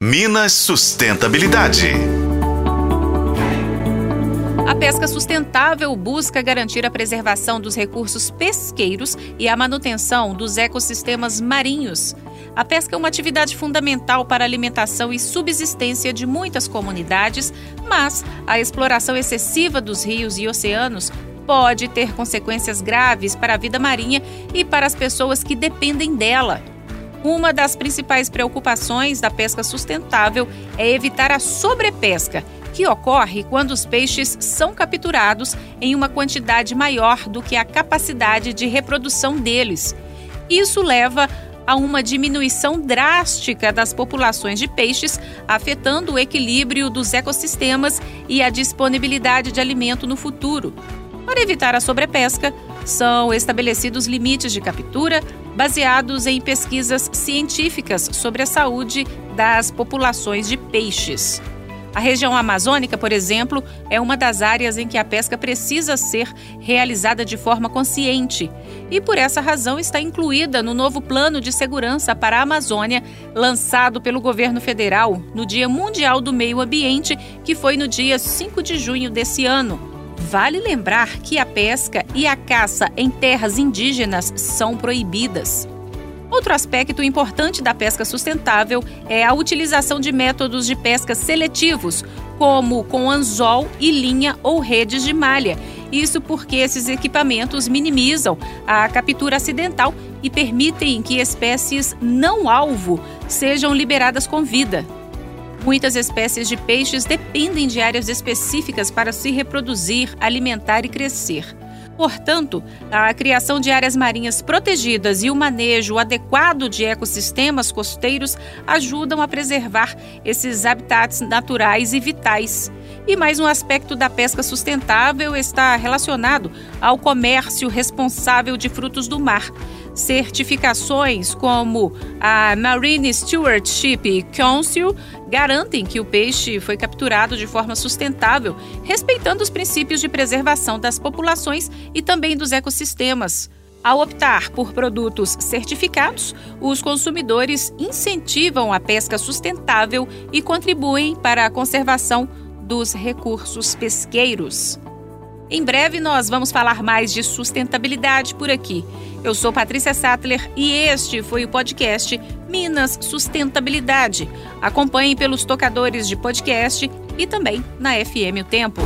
Minas Sustentabilidade. A pesca sustentável busca garantir a preservação dos recursos pesqueiros e a manutenção dos ecossistemas marinhos. A pesca é uma atividade fundamental para a alimentação e subsistência de muitas comunidades, mas a exploração excessiva dos rios e oceanos pode ter consequências graves para a vida marinha e para as pessoas que dependem dela. Uma das principais preocupações da pesca sustentável é evitar a sobrepesca, que ocorre quando os peixes são capturados em uma quantidade maior do que a capacidade de reprodução deles. Isso leva a uma diminuição drástica das populações de peixes, afetando o equilíbrio dos ecossistemas e a disponibilidade de alimento no futuro. Para evitar a sobrepesca, são estabelecidos limites de captura baseados em pesquisas científicas sobre a saúde das populações de peixes. A região amazônica, por exemplo, é uma das áreas em que a pesca precisa ser realizada de forma consciente e, por essa razão, está incluída no novo Plano de Segurança para a Amazônia, lançado pelo governo federal no Dia Mundial do Meio Ambiente, que foi no dia 5 de junho desse ano. Vale lembrar que a pesca e a caça em terras indígenas são proibidas. Outro aspecto importante da pesca sustentável é a utilização de métodos de pesca seletivos, como com anzol e linha ou redes de malha. Isso porque esses equipamentos minimizam a captura acidental e permitem que espécies não alvo sejam liberadas com vida. Muitas espécies de peixes dependem de áreas específicas para se reproduzir, alimentar e crescer. Portanto, a criação de áreas marinhas protegidas e o manejo adequado de ecossistemas costeiros ajudam a preservar esses habitats naturais e vitais. E mais um aspecto da pesca sustentável está relacionado ao comércio responsável de frutos do mar. Certificações como a Marine Stewardship Council garantem que o peixe foi capturado de forma sustentável, respeitando os princípios de preservação das populações e também dos ecossistemas. Ao optar por produtos certificados, os consumidores incentivam a pesca sustentável e contribuem para a conservação dos recursos pesqueiros. Em breve nós vamos falar mais de sustentabilidade por aqui. Eu sou Patrícia Sattler e este foi o podcast Minas Sustentabilidade. Acompanhe pelos tocadores de podcast e também na FM O Tempo.